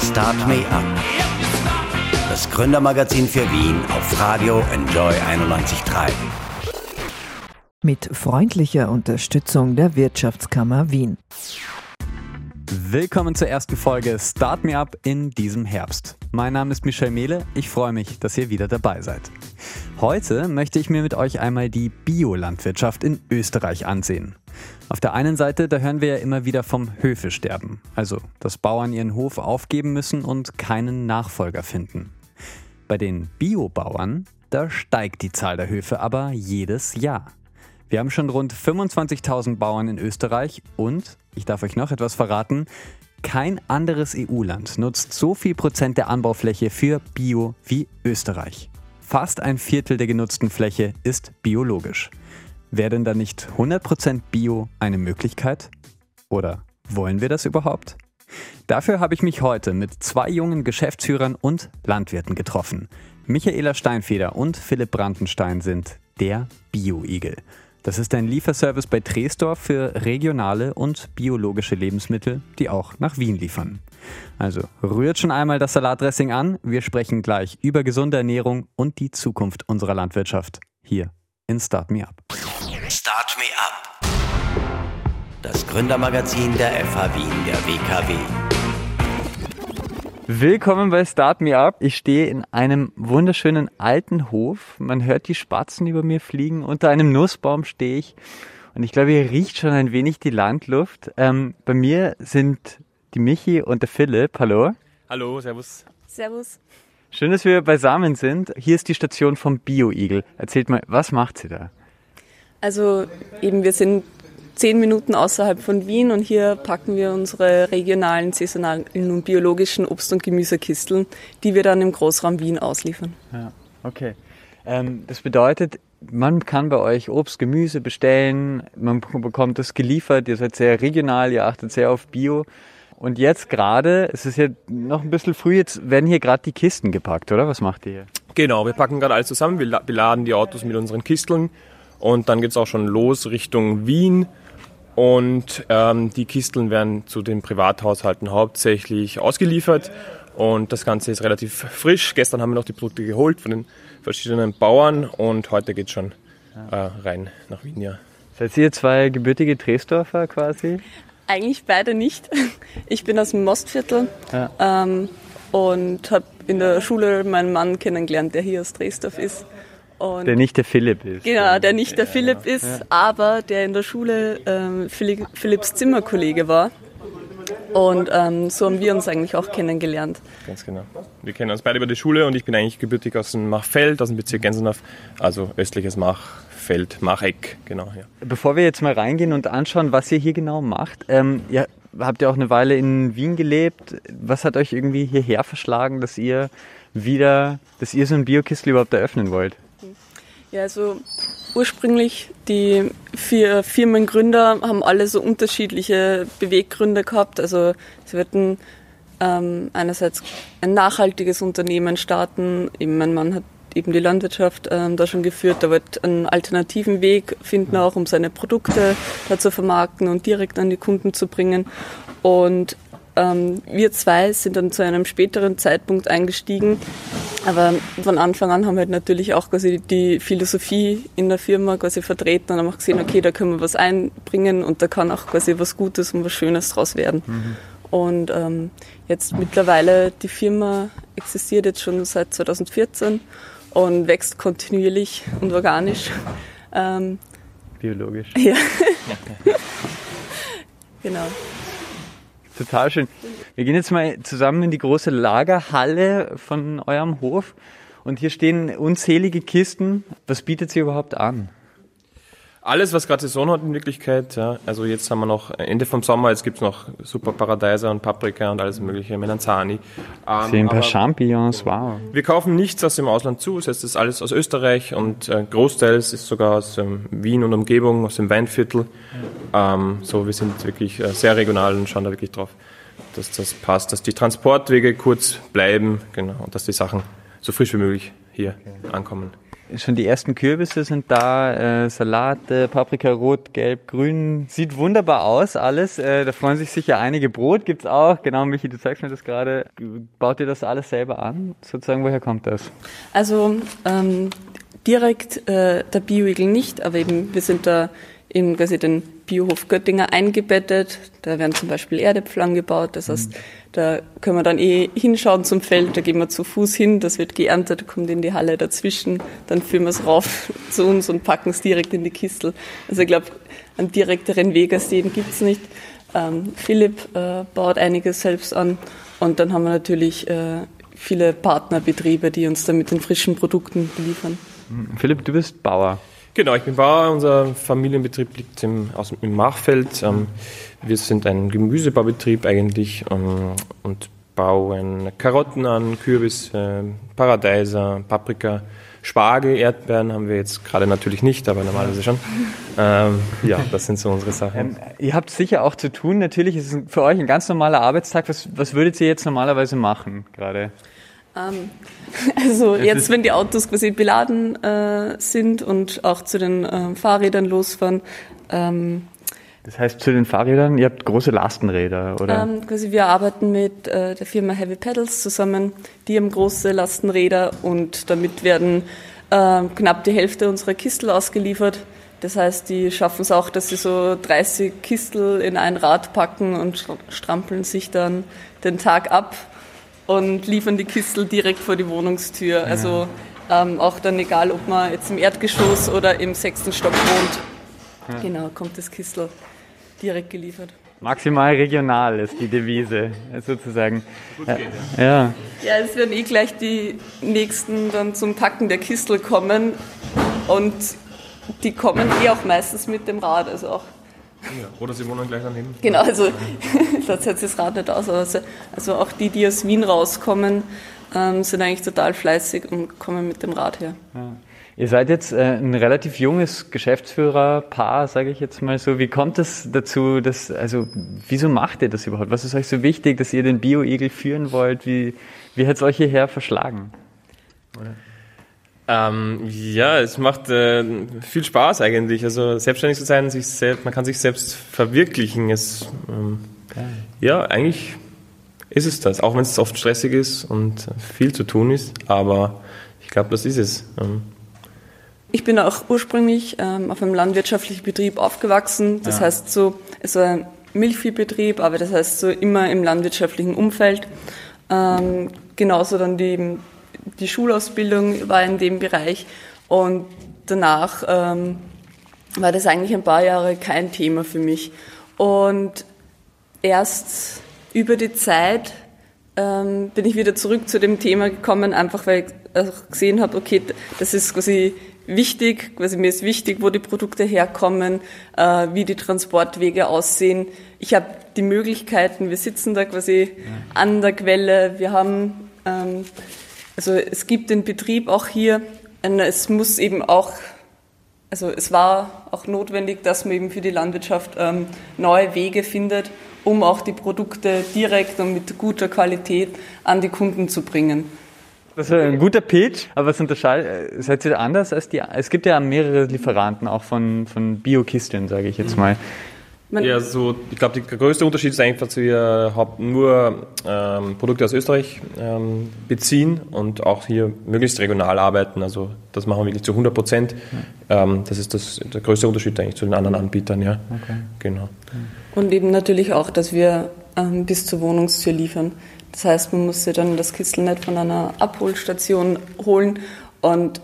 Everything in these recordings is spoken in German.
Start Me Up. Das Gründermagazin für Wien auf Radio Enjoy 91.3. Mit freundlicher Unterstützung der Wirtschaftskammer Wien. Willkommen zur ersten Folge Start Me Up in diesem Herbst. Mein Name ist Michel Mehle. Ich freue mich, dass ihr wieder dabei seid. Heute möchte ich mir mit euch einmal die Biolandwirtschaft in Österreich ansehen. Auf der einen Seite, da hören wir ja immer wieder vom Höfesterben, also dass Bauern ihren Hof aufgeben müssen und keinen Nachfolger finden. Bei den Biobauern, da steigt die Zahl der Höfe aber jedes Jahr. Wir haben schon rund 25.000 Bauern in Österreich und, ich darf euch noch etwas verraten, kein anderes EU-Land nutzt so viel Prozent der Anbaufläche für Bio wie Österreich. Fast ein Viertel der genutzten Fläche ist biologisch. Wäre denn da nicht 100% Bio eine Möglichkeit? Oder wollen wir das überhaupt? Dafür habe ich mich heute mit zwei jungen Geschäftsführern und Landwirten getroffen. Michaela Steinfeder und Philipp Brandenstein sind der Bio-Igel. Das ist ein Lieferservice bei Tresdorf für regionale und biologische Lebensmittel, die auch nach Wien liefern. Also rührt schon einmal das Salatdressing an. Wir sprechen gleich über gesunde Ernährung und die Zukunft unserer Landwirtschaft hier in Start Me Up. Start Me Up. Das Gründermagazin der FH Wien der WKW. Willkommen bei Start Me Up. Ich stehe in einem wunderschönen alten Hof. Man hört die Spatzen über mir fliegen. Unter einem Nussbaum stehe ich. Und ich glaube, hier riecht schon ein wenig die Landluft. Ähm, bei mir sind die Michi und der Philipp. Hallo. Hallo, servus. Servus. Schön, dass wir beisammen sind. Hier ist die Station vom Bio-Igel. Erzählt mal, was macht sie da? Also eben, wir sind zehn Minuten außerhalb von Wien und hier packen wir unsere regionalen, saisonalen und biologischen Obst- und Gemüsekisteln, die wir dann im Großraum Wien ausliefern. Ja, okay. Ähm, das bedeutet, man kann bei euch Obst, Gemüse bestellen, man bekommt das geliefert, ihr seid sehr regional, ihr achtet sehr auf Bio. Und jetzt gerade, es ist ja noch ein bisschen früh, jetzt werden hier gerade die Kisten gepackt, oder? Was macht ihr hier? Genau, wir packen gerade alles zusammen, wir beladen die Autos mit unseren Kisteln und dann geht es auch schon los Richtung Wien. Und ähm, die Kisteln werden zu den Privathaushalten hauptsächlich ausgeliefert. Und das Ganze ist relativ frisch. Gestern haben wir noch die Produkte geholt von den verschiedenen Bauern und heute geht es schon äh, rein nach Wien. Ja. Seid ihr zwei gebürtige Dresdorfer quasi? Eigentlich beide nicht. Ich bin aus dem Mostviertel ja. ähm, und habe in der Schule meinen Mann kennengelernt, der hier aus Dresdorf ist. Und der nicht der Philipp ist. Genau, der nicht der Philipp ist, ja. aber der in der Schule ähm, Philipp, Philipps Zimmerkollege war. Und ähm, so haben wir uns eigentlich auch kennengelernt. Ganz genau. Wir kennen uns beide über die Schule und ich bin eigentlich gebürtig aus dem Machfeld, aus dem Bezirk Gänserndorf, also östliches Machfeld, Macheck, genau. Ja. Bevor wir jetzt mal reingehen und anschauen, was ihr hier genau macht, ähm, ja, habt ihr auch eine Weile in Wien gelebt. Was hat euch irgendwie hierher verschlagen, dass ihr wieder, dass ihr so ein Biokistel überhaupt eröffnen wollt? Ja, also ursprünglich die vier Firmengründer haben alle so unterschiedliche Beweggründe gehabt. Also sie wollten ähm, einerseits ein nachhaltiges Unternehmen starten. Eben mein Mann hat eben die Landwirtschaft ähm, da schon geführt. Da wird einen alternativen Weg finden, auch um seine Produkte da zu vermarkten und direkt an die Kunden zu bringen. Und ähm, wir zwei sind dann zu einem späteren Zeitpunkt eingestiegen. Aber von Anfang an haben wir halt natürlich auch quasi die Philosophie in der Firma quasi vertreten und haben auch gesehen, okay, da können wir was einbringen und da kann auch quasi was Gutes und was Schönes draus werden. Mhm. Und ähm, jetzt mittlerweile, die Firma existiert jetzt schon seit 2014 und wächst kontinuierlich und organisch. Ähm, Biologisch. Ja. genau. Total schön. Wir gehen jetzt mal zusammen in die große Lagerhalle von eurem Hof und hier stehen unzählige Kisten. Was bietet sie überhaupt an? Alles, was gerade Saison hat in Wirklichkeit. Ja. Also jetzt haben wir noch Ende vom Sommer, jetzt gibt es noch super Paradeiser und Paprika und alles mögliche, Melanzani. Ähm, Sehen ein paar Champignons, wow. Wir kaufen nichts aus dem Ausland zu, das heißt, das ist alles aus Österreich und äh, Großteils ist sogar aus ähm, Wien und Umgebung, aus dem Weinviertel. Ähm, so, wir sind wirklich äh, sehr regional und schauen da wirklich drauf, dass das passt, dass die Transportwege kurz bleiben, genau, und dass die Sachen so frisch wie möglich hier okay. ankommen. Schon die ersten Kürbisse sind da, äh, Salate, Paprika rot, gelb, grün. Sieht wunderbar aus alles. Äh, da freuen sich sicher einige. Brot gibt's auch. Genau, Michi, du zeigst mir das gerade. Baut ihr das alles selber an? Sozusagen, woher kommt das? Also ähm, direkt äh, der Bioigel nicht, aber eben wir sind da in quasi den Biohof Göttinger eingebettet. Da werden zum Beispiel Erdäpfel gebaut. Das heißt, mhm. da können wir dann eh hinschauen zum Feld. Da gehen wir zu Fuß hin. Das wird geerntet, kommt in die Halle dazwischen. Dann führen wir es rauf zu uns und packen es direkt in die Kistel. Also ich glaube, einen direkteren Weg als den gibt's nicht. Ähm, Philipp äh, baut einiges selbst an. Und dann haben wir natürlich äh, viele Partnerbetriebe, die uns dann mit den frischen Produkten liefern. Mhm. Philipp, du bist Bauer. Genau, ich bin Bauer. Unser Familienbetrieb liegt im, aus, im Machfeld. Ähm, wir sind ein Gemüsebaubetrieb eigentlich ähm, und bauen Karotten an, Kürbis, äh, Paradeiser, Paprika, Spargel, Erdbeeren haben wir jetzt gerade natürlich nicht, aber normalerweise schon. Ähm, ja, das sind so unsere Sachen. Ähm, ihr habt sicher auch zu tun. Natürlich ist es für euch ein ganz normaler Arbeitstag. Was, was würdet ihr jetzt normalerweise machen gerade? Ähm, also es jetzt, wenn die Autos quasi beladen äh, sind und auch zu den äh, Fahrrädern losfahren. Ähm, das heißt zu den Fahrrädern, ihr habt große Lastenräder, oder? Ähm, quasi wir arbeiten mit äh, der Firma Heavy Pedals zusammen. Die haben große Lastenräder und damit werden äh, knapp die Hälfte unserer Kistel ausgeliefert. Das heißt, die schaffen es auch, dass sie so 30 Kistel in ein Rad packen und strampeln sich dann den Tag ab und liefern die Kistel direkt vor die Wohnungstür. Ja. Also ähm, auch dann egal, ob man jetzt im Erdgeschoss oder im sechsten Stock wohnt. Ja. Genau, kommt das Kistel direkt geliefert. Maximal regional ist die Devise, sozusagen. Ja. ja. Ja, es werden eh gleich die nächsten dann zum Packen der Kistel kommen und die kommen eh auch meistens mit dem Rad, also auch ja, oder sie wohnen gleich daneben. Genau, also da zählt das Rad nicht aus. Also, also auch die, die aus Wien rauskommen, ähm, sind eigentlich total fleißig und kommen mit dem Rad her. Ja. Ihr seid jetzt äh, ein relativ junges Geschäftsführerpaar, sage ich jetzt mal so. Wie kommt es dazu, dass, also wieso macht ihr das überhaupt? Was ist euch so wichtig, dass ihr den Bio-Igel führen wollt? Wie, wie hat es euch hierher verschlagen? Oder? Ähm, ja, es macht äh, viel Spaß eigentlich. Also selbstständig zu sein, sich selbst, man kann sich selbst verwirklichen. Es, ähm, ja, eigentlich ist es das, auch wenn es oft stressig ist und viel zu tun ist. Aber ich glaube, das ist es. Ähm. Ich bin auch ursprünglich ähm, auf einem landwirtschaftlichen Betrieb aufgewachsen. Das ja. heißt so, es war ein Milchviehbetrieb, aber das heißt so immer im landwirtschaftlichen Umfeld. Ähm, genauso dann die die Schulausbildung war in dem Bereich und danach ähm, war das eigentlich ein paar Jahre kein Thema für mich. Und erst über die Zeit ähm, bin ich wieder zurück zu dem Thema gekommen, einfach weil ich auch gesehen habe, okay, das ist quasi wichtig, quasi mir ist wichtig, wo die Produkte herkommen, äh, wie die Transportwege aussehen. Ich habe die Möglichkeiten, wir sitzen da quasi ja. an der Quelle, wir haben ähm, also es gibt den Betrieb auch hier. Es muss eben auch, also es war auch notwendig, dass man eben für die Landwirtschaft ähm, neue Wege findet, um auch die Produkte direkt und mit guter Qualität an die Kunden zu bringen. Das ist ein guter Pitch, aber was unterscheidet, äh, seid ihr anders als die, es gibt ja mehrere Lieferanten auch von, von Bio-Kisteln, sage ich jetzt mal. Man ja, so, ich glaube, der größte Unterschied ist einfach, dass wir nur ähm, Produkte aus Österreich ähm, beziehen und auch hier möglichst regional arbeiten. Also das machen wir wirklich zu 100 Prozent. Ähm, das ist das, der größte Unterschied eigentlich zu den anderen Anbietern, ja. Okay. Genau. Und eben natürlich auch, dass wir ähm, bis zur Wohnungstür liefern. Das heißt, man muss sich dann das Kistel nicht von einer Abholstation holen und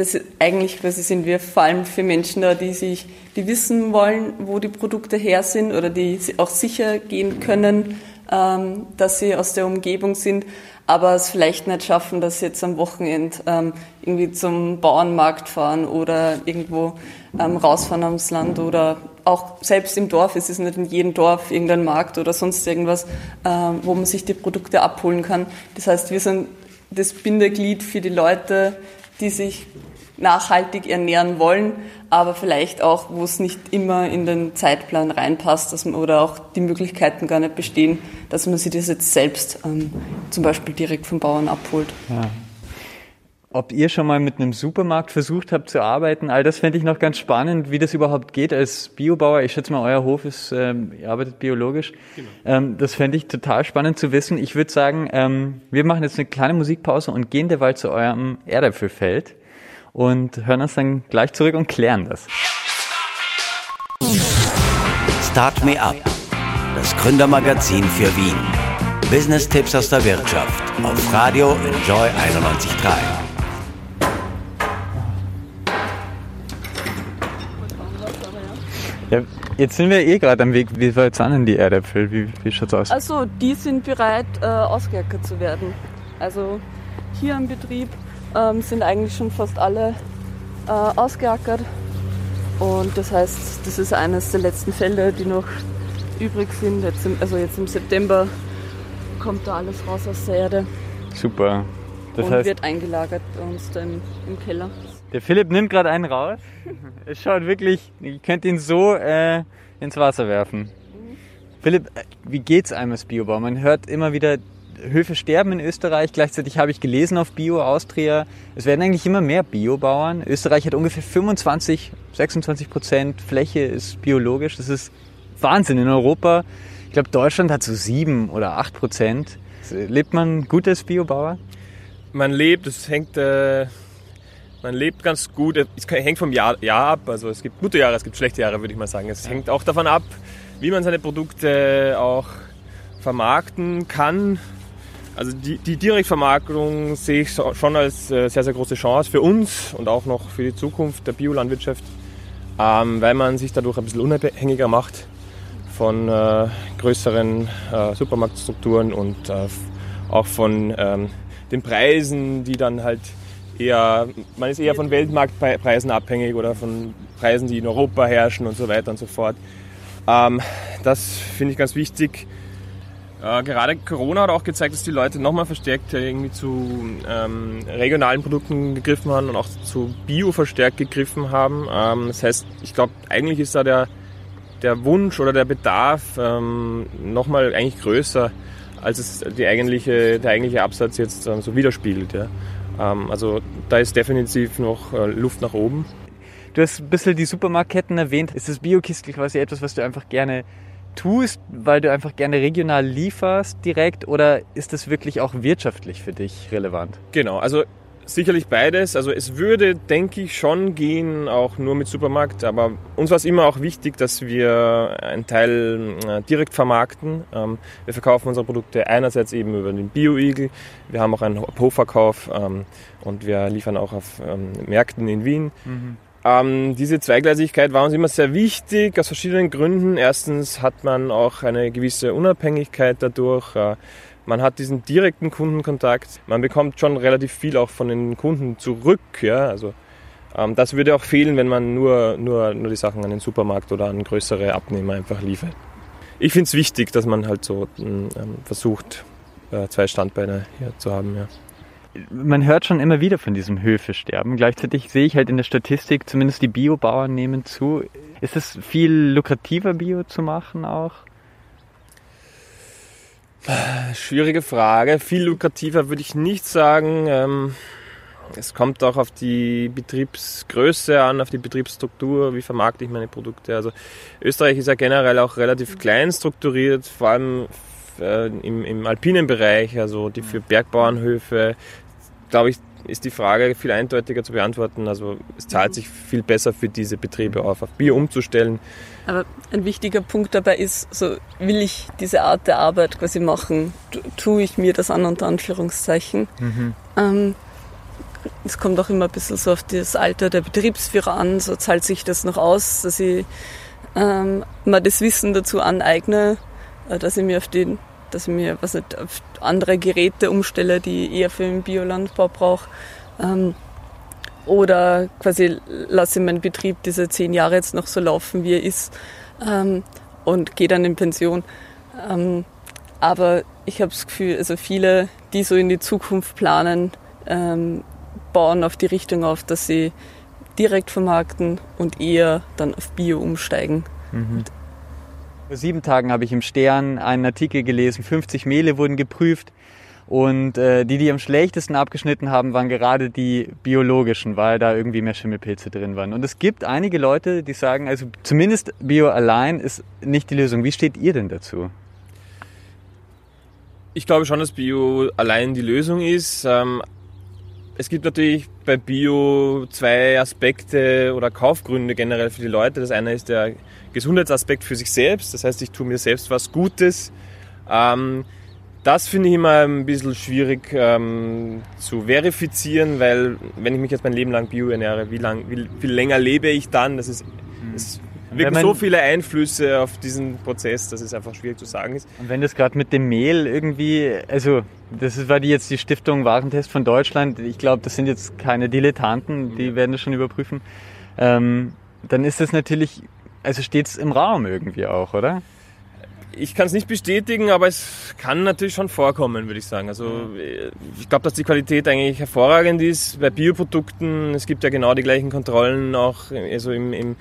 das eigentlich quasi sind wir vor allem für Menschen da, die sich, die wissen wollen, wo die Produkte her sind oder die auch sicher gehen können, ähm, dass sie aus der Umgebung sind, aber es vielleicht nicht schaffen, dass sie jetzt am Wochenende ähm, irgendwie zum Bauernmarkt fahren oder irgendwo ähm, rausfahren aufs Land oder auch selbst im Dorf. Es ist nicht in jedem Dorf irgendein Markt oder sonst irgendwas, ähm, wo man sich die Produkte abholen kann. Das heißt, wir sind das Bindeglied für die Leute, die sich nachhaltig ernähren wollen, aber vielleicht auch, wo es nicht immer in den Zeitplan reinpasst dass man, oder auch die Möglichkeiten gar nicht bestehen, dass man sich das jetzt selbst ähm, zum Beispiel direkt vom Bauern abholt. Ja. ob ihr schon mal mit einem Supermarkt versucht habt zu arbeiten. All das fände ich noch ganz spannend, wie das überhaupt geht als Biobauer. Ich schätze mal, euer Hof ist, ähm, ihr arbeitet biologisch. Genau. Ähm, das fände ich total spannend zu wissen. Ich würde sagen, ähm, wir machen jetzt eine kleine Musikpause und gehen derweil zu eurem Erdäpfelfeld und hören uns dann gleich zurück und klären das. Start Me Up, das Gründermagazin für Wien. Business-Tipps aus der Wirtschaft auf Radio Enjoy 91.3. Ja, jetzt sind wir eh gerade am Weg. Wie weit sind denn die Erdäpfel? Wie, wie schaut's aus? Also, die sind bereit, äh, ausgeackert zu werden. Also, hier im Betrieb ähm, sind eigentlich schon fast alle äh, ausgeackert. Und das heißt, das ist eines der letzten Felder, die noch übrig sind. Jetzt im, also jetzt im September kommt da alles raus aus der Erde. Super. Das und heißt, wird eingelagert bei uns dann im Keller. Der Philipp nimmt gerade einen raus. Es schaut wirklich, ihr könnt ihn so äh, ins Wasser werfen. Mhm. Philipp, äh, wie geht's einem als Biobauer? Man hört immer wieder, Höfe sterben in Österreich. Gleichzeitig habe ich gelesen auf Bio Austria, es werden eigentlich immer mehr Biobauern. Österreich hat ungefähr 25, 26 Prozent Fläche ist biologisch. Das ist Wahnsinn in Europa. Ich glaube, Deutschland hat so sieben oder acht Prozent. Lebt man gut als Biobauer? Man lebt, es hängt äh, man lebt ganz gut. Es hängt vom Jahr, Jahr ab. Also es gibt gute Jahre, es gibt schlechte Jahre, würde ich mal sagen. Es hängt auch davon ab, wie man seine Produkte auch vermarkten kann. Also die, die Direktvermarktung sehe ich schon als äh, sehr, sehr große Chance für uns und auch noch für die Zukunft der Biolandwirtschaft, ähm, weil man sich dadurch ein bisschen unabhängiger macht von äh, größeren äh, Supermarktstrukturen und auch von ähm, den Preisen, die dann halt eher, man ist eher von Weltmarktpreisen abhängig oder von Preisen, die in Europa herrschen und so weiter und so fort. Ähm, das finde ich ganz wichtig. Äh, gerade Corona hat auch gezeigt, dass die Leute nochmal verstärkt irgendwie zu ähm, regionalen Produkten gegriffen haben und auch zu Bio verstärkt gegriffen haben. Ähm, das heißt, ich glaube, eigentlich ist da der, der Wunsch oder der Bedarf ähm, nochmal eigentlich größer, als es die eigentliche, der eigentliche Absatz jetzt ähm, so widerspiegelt. Ja. Ähm, also da ist definitiv noch äh, Luft nach oben. Du hast ein bisschen die Supermarktketten erwähnt. Ist das Biokistel quasi etwas, was du einfach gerne tust, weil du einfach gerne regional lieferst direkt oder ist das wirklich auch wirtschaftlich für dich relevant? Genau, also sicherlich beides. Also es würde, denke ich, schon gehen, auch nur mit Supermarkt. Aber uns war es immer auch wichtig, dass wir einen Teil äh, direkt vermarkten. Ähm, wir verkaufen unsere Produkte einerseits eben über den Bio-Igel. Wir haben auch einen Hofverkauf ähm, und wir liefern auch auf ähm, Märkten in Wien. Mhm. Ähm, diese Zweigleisigkeit war uns immer sehr wichtig, aus verschiedenen Gründen. Erstens hat man auch eine gewisse Unabhängigkeit dadurch. Äh, man hat diesen direkten Kundenkontakt. Man bekommt schon relativ viel auch von den Kunden zurück. Ja? Also, ähm, das würde auch fehlen, wenn man nur, nur, nur die Sachen an den Supermarkt oder an größere Abnehmer einfach liefert. Ich finde es wichtig, dass man halt so ähm, versucht, äh, zwei Standbeine hier zu haben. Ja man hört schon immer wieder von diesem Höfesterben. Gleichzeitig sehe ich halt in der Statistik, zumindest die Biobauern nehmen zu. Ist es viel lukrativer, Bio zu machen auch? Schwierige Frage. Viel lukrativer würde ich nicht sagen. Ähm, es kommt auch auf die Betriebsgröße an, auf die Betriebsstruktur, wie vermarkte ich meine Produkte. Also Österreich ist ja generell auch relativ klein strukturiert, vor allem äh, im, im alpinen Bereich, also die für Bergbauernhöfe, glaube ich, ist die Frage viel eindeutiger zu beantworten. Also es zahlt sich viel besser für diese Betriebe auf, auf Bier umzustellen. Aber ein wichtiger Punkt dabei ist, so will ich diese Art der Arbeit quasi machen, tue ich mir das an unter Anführungszeichen. Mhm. Ähm, es kommt auch immer ein bisschen so auf das Alter der Betriebsführer an, so zahlt sich das noch aus, dass ich ähm, mal das Wissen dazu aneigne, äh, dass ich mir auf den dass ich mir was nicht, auf andere Geräte umstelle, die ich eher für den Biolandbau brauche. Ähm, oder quasi lasse ich meinen Betrieb diese zehn Jahre jetzt noch so laufen, wie er ist ähm, und gehe dann in Pension. Ähm, aber ich habe das Gefühl, also viele, die so in die Zukunft planen, ähm, bauen auf die Richtung auf, dass sie direkt vermarkten und eher dann auf Bio umsteigen. Mhm. Vor sieben Tagen habe ich im Stern einen Artikel gelesen, 50 Mehle wurden geprüft Und äh, die, die am schlechtesten abgeschnitten haben, waren gerade die biologischen, weil da irgendwie mehr Schimmelpilze drin waren. Und es gibt einige Leute, die sagen, also zumindest Bio allein ist nicht die Lösung. Wie steht ihr denn dazu? Ich glaube schon, dass Bio allein die Lösung ist. Ähm, es gibt natürlich bei Bio zwei Aspekte oder Kaufgründe generell für die Leute. Das eine ist der Gesundheitsaspekt für sich selbst. Das heißt, ich tue mir selbst was Gutes. Ähm, das finde ich immer ein bisschen schwierig ähm, zu verifizieren, weil wenn ich mich jetzt mein Leben lang bio ernähre, wie, lang, wie viel länger lebe ich dann? Das ist, das wirken so viele Einflüsse auf diesen Prozess, dass es einfach schwierig zu sagen ist. Und wenn das gerade mit dem Mehl irgendwie, also das war die jetzt die Stiftung Warentest von Deutschland, ich glaube, das sind jetzt keine Dilettanten, die werden das schon überprüfen, ähm, dann ist das natürlich, also steht es im Raum irgendwie auch, oder? Ich kann es nicht bestätigen, aber es kann natürlich schon vorkommen, würde ich sagen. Also ich glaube, dass die Qualität eigentlich hervorragend ist bei Bioprodukten. Es gibt ja genau die gleichen Kontrollen auch also im, im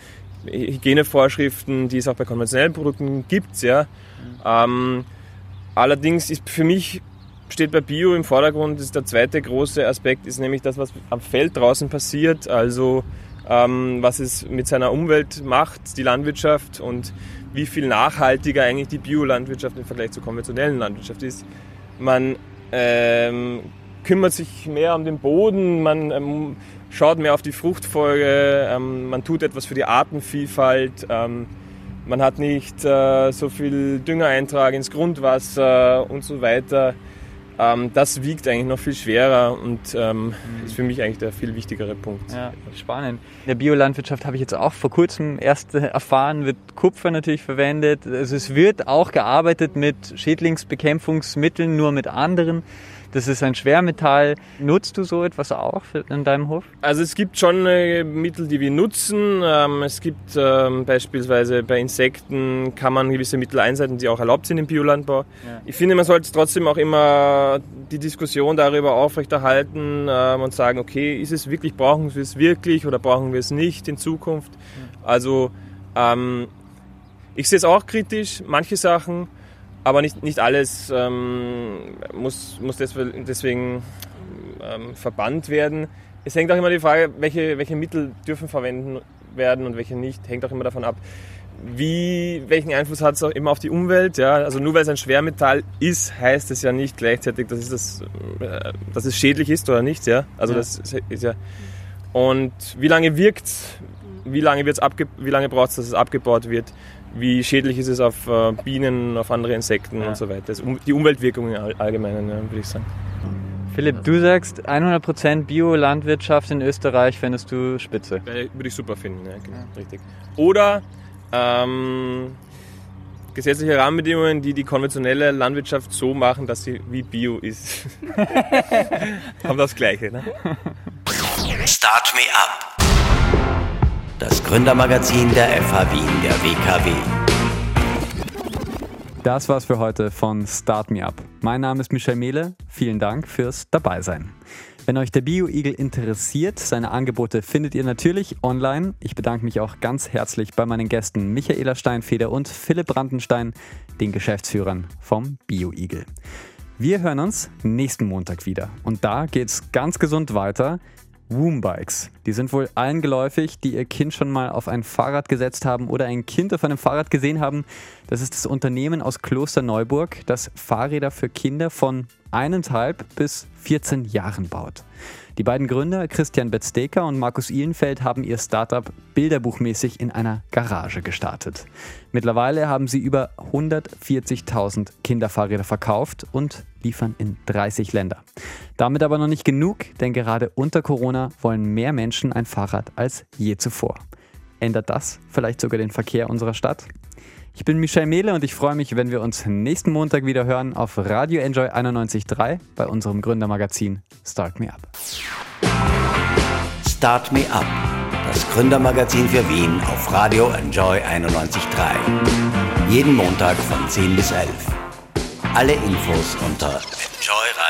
Hygienevorschriften, die es auch bei konventionellen Produkten gibt. Ja. Ähm, allerdings ist für mich steht bei Bio im Vordergrund, ist der zweite große Aspekt, ist nämlich das, was am Feld draußen passiert, also ähm, was es mit seiner Umwelt macht, die Landwirtschaft und wie viel nachhaltiger eigentlich die Biolandwirtschaft im Vergleich zur konventionellen Landwirtschaft ist. Man ähm, kümmert sich mehr um den Boden, man ähm, schaut mehr auf die Fruchtfolge, ähm, man tut etwas für die Artenvielfalt, ähm, man hat nicht äh, so viel Düngereintrag ins Grundwasser und so weiter. Ähm, das wiegt eigentlich noch viel schwerer und ähm, mhm. ist für mich eigentlich der viel wichtigere Punkt. Ja, spannend. In der Biolandwirtschaft habe ich jetzt auch vor kurzem erst erfahren, wird Kupfer natürlich verwendet. Also es wird auch gearbeitet mit Schädlingsbekämpfungsmitteln, nur mit anderen. Das ist ein Schwermetall. Nutzt du so etwas auch in deinem Hof? Also es gibt schon äh, Mittel, die wir nutzen. Ähm, es gibt ähm, beispielsweise bei Insekten kann man gewisse Mittel einsetzen, die auch erlaubt sind im Biolandbau. Ja. Ich finde, man sollte trotzdem auch immer die Diskussion darüber aufrechterhalten ähm, und sagen, okay, ist es wirklich, brauchen wir es wirklich oder brauchen wir es nicht in Zukunft? Also ich sehe es auch kritisch, manche Sachen aber nicht, nicht alles ähm, muss, muss deswegen ähm, verbannt werden. Es hängt auch immer die Frage, welche, welche Mittel dürfen verwenden werden und welche nicht, hängt auch immer davon ab, wie, welchen Einfluss hat es auch immer auf die Umwelt. Ja? Also nur weil es ein Schwermetall ist, heißt es ja nicht gleichzeitig, dass es, das, äh, dass es schädlich ist oder nicht. Ja? Also ja. das ist ja. Und wie lange wirkt wie lange, wird's abge wie lange braucht es, dass es abgebaut wird? Wie schädlich ist es auf äh, Bienen, auf andere Insekten ja. und so weiter. die Umweltwirkungen im Allgemeinen, würde ich sagen. Philipp, du sagst 100% Bio-Landwirtschaft in Österreich fändest du spitze. Würde ich super finden, ja, genau, richtig. Oder ähm, gesetzliche Rahmenbedingungen, die die konventionelle Landwirtschaft so machen, dass sie wie Bio ist. Kommt das Gleiche, ne? Start me up das Gründermagazin der FH Wien der WKW. Das war's für heute von Start Me Up. Mein Name ist Michel Mehle. Vielen Dank fürs Dabeisein. Wenn euch der Bio-Igel interessiert, seine Angebote findet ihr natürlich online. Ich bedanke mich auch ganz herzlich bei meinen Gästen Michaela Steinfeder und Philipp Brandenstein, den Geschäftsführern vom Bio-Igel. Wir hören uns nächsten Montag wieder. Und da geht's ganz gesund weiter Woombikes. Die sind wohl allen geläufig, die ihr Kind schon mal auf ein Fahrrad gesetzt haben oder ein Kind auf einem Fahrrad gesehen haben. Das ist das Unternehmen aus Klosterneuburg, das Fahrräder für Kinder von eineinhalb bis 14 Jahren baut. Die beiden Gründer, Christian Betzdeker und Markus Ihlenfeld, haben ihr Startup bilderbuchmäßig in einer Garage gestartet. Mittlerweile haben sie über 140.000 Kinderfahrräder verkauft und liefern in 30 Länder. Damit aber noch nicht genug, denn gerade unter Corona wollen mehr Menschen ein Fahrrad als je zuvor. Ändert das vielleicht sogar den Verkehr unserer Stadt? Ich bin Michel Mehle und ich freue mich, wenn wir uns nächsten Montag wieder hören auf Radio Enjoy 91.3 bei unserem Gründermagazin Start Me Up. Start Me Up, das Gründermagazin für Wien auf Radio Enjoy 91.3. Jeden Montag von 10 bis 11. Alle Infos unter enjoyradio.at.